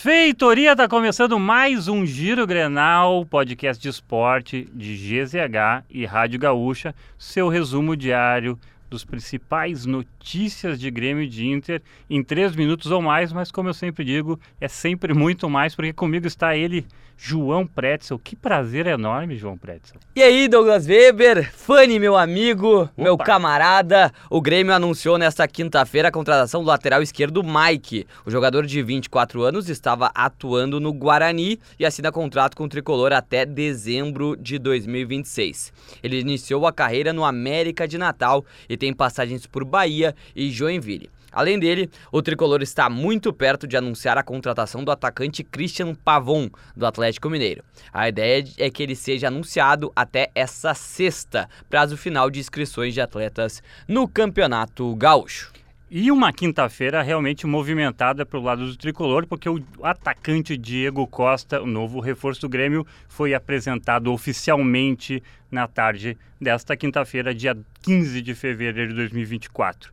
Feitoria tá começando mais um Giro Grenal, podcast de esporte de GZH e Rádio Gaúcha, seu resumo diário dos principais notícias de Grêmio e de Inter em três minutos ou mais, mas como eu sempre digo, é sempre muito mais, porque comigo está ele, João Pretzel. Que prazer enorme, João Pretzel. E aí, Douglas Weber, Fanny, meu amigo, Opa. meu camarada, o Grêmio anunciou nesta quinta-feira a contratação do lateral esquerdo Mike. O jogador de 24 anos estava atuando no Guarani e assina contrato com o tricolor até dezembro de 2026. Ele iniciou a carreira no América de Natal e tem passagens por Bahia e Joinville. Além dele, o tricolor está muito perto de anunciar a contratação do atacante Christian Pavon, do Atlético Mineiro. A ideia é que ele seja anunciado até essa sexta, prazo final de inscrições de atletas no Campeonato Gaúcho. E uma quinta-feira realmente movimentada para o lado do tricolor, porque o atacante Diego Costa, o novo reforço do Grêmio, foi apresentado oficialmente na tarde desta quinta-feira, dia 15 de fevereiro de 2024.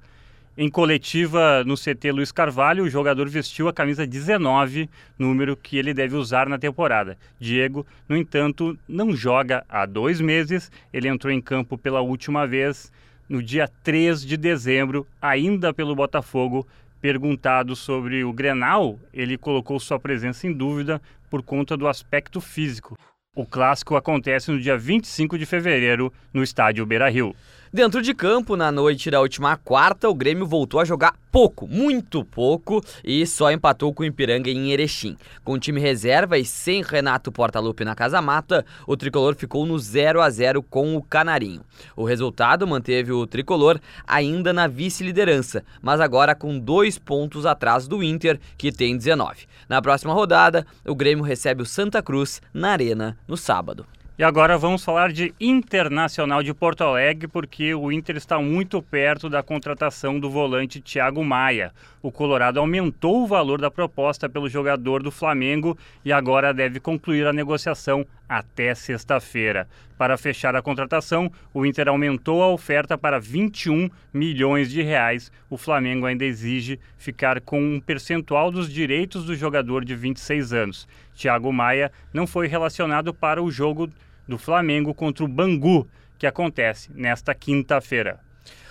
Em coletiva no CT Luiz Carvalho, o jogador vestiu a camisa 19, número que ele deve usar na temporada. Diego, no entanto, não joga há dois meses. Ele entrou em campo pela última vez no dia 3 de dezembro, ainda pelo Botafogo. Perguntado sobre o Grenal, ele colocou sua presença em dúvida por conta do aspecto físico. O clássico acontece no dia 25 de fevereiro, no estádio Beira-Rio. Dentro de campo, na noite da última quarta, o Grêmio voltou a jogar pouco, muito pouco, e só empatou com o Ipiranga em Erechim. Com o time reserva e sem Renato Portaluppi na Casa Mata, o tricolor ficou no 0 a 0 com o Canarinho. O resultado manteve o tricolor ainda na vice-liderança, mas agora com dois pontos atrás do Inter, que tem 19. Na próxima rodada, o Grêmio recebe o Santa Cruz na Arena no sábado. E agora vamos falar de Internacional de Porto Alegre, porque o Inter está muito perto da contratação do volante Thiago Maia. O Colorado aumentou o valor da proposta pelo jogador do Flamengo e agora deve concluir a negociação até sexta-feira. Para fechar a contratação, o Inter aumentou a oferta para 21 milhões de reais. O Flamengo ainda exige ficar com um percentual dos direitos do jogador de 26 anos. Thiago Maia não foi relacionado para o jogo do Flamengo contra o Bangu, que acontece nesta quinta-feira.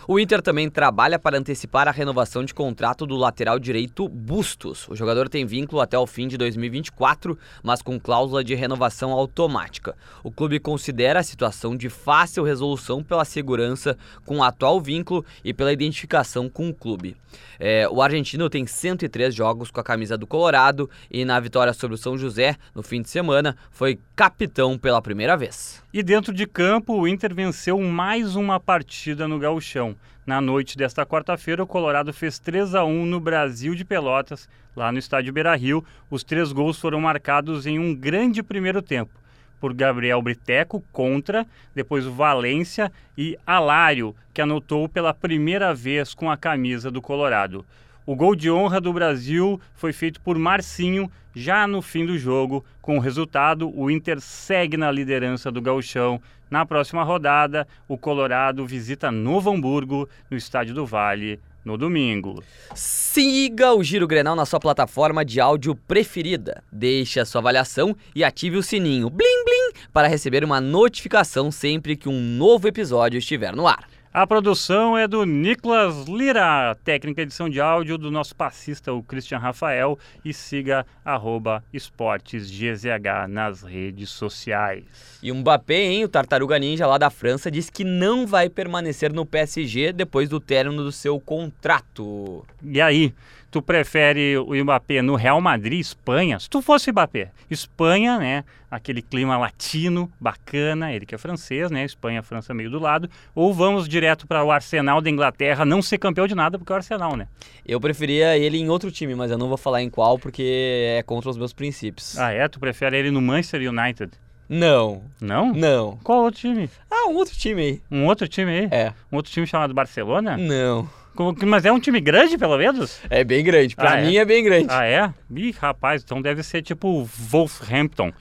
O Inter também trabalha para antecipar a renovação de contrato do lateral direito Bustos. O jogador tem vínculo até o fim de 2024, mas com cláusula de renovação automática. O clube considera a situação de fácil resolução pela segurança com o atual vínculo e pela identificação com o clube. É, o argentino tem 103 jogos com a camisa do Colorado e na vitória sobre o São José no fim de semana foi capitão pela primeira vez. E dentro de campo, o Inter venceu mais uma partida no Gauchão. Na noite desta quarta-feira, o Colorado fez 3 a 1 no Brasil de Pelotas, lá no estádio Beira-Rio. Os três gols foram marcados em um grande primeiro tempo por Gabriel Briteco contra, depois o Valência e Alário, que anotou pela primeira vez com a camisa do Colorado. O gol de honra do Brasil foi feito por Marcinho já no fim do jogo. Com o resultado, o Inter segue na liderança do Gauchão. Na próxima rodada, o Colorado visita Novo Hamburgo, no Estádio do Vale, no domingo. Siga o Giro Grenal na sua plataforma de áudio preferida. Deixe a sua avaliação e ative o sininho blim blim para receber uma notificação sempre que um novo episódio estiver no ar. A produção é do Nicolas Lira, técnica edição de áudio do nosso passista, o Christian Rafael, e siga arroba esportesgzh nas redes sociais. E o Mbappé, hein, o Tartaruga Ninja lá da França, diz que não vai permanecer no PSG depois do término do seu contrato. E aí, tu prefere o Mbappé no Real Madrid, Espanha? Se tu fosse Mbappé, Espanha, né? Aquele clima latino, bacana, ele que é francês, né? Espanha, França meio do lado. Ou vamos direto para o Arsenal da Inglaterra, não ser campeão de nada, porque é o Arsenal, né? Eu preferia ele em outro time, mas eu não vou falar em qual, porque é contra os meus princípios. Ah, é? Tu prefere ele no Manchester United? Não. Não? Não. Qual outro time? Ah, um outro time aí. Um outro time aí? É. Um outro time chamado Barcelona? Não. Mas é um time grande, pelo menos? É bem grande. Pra Ah, é? mim é bem grande. Ah, é? Ih, rapaz, então deve ser tipo Wolverhampton.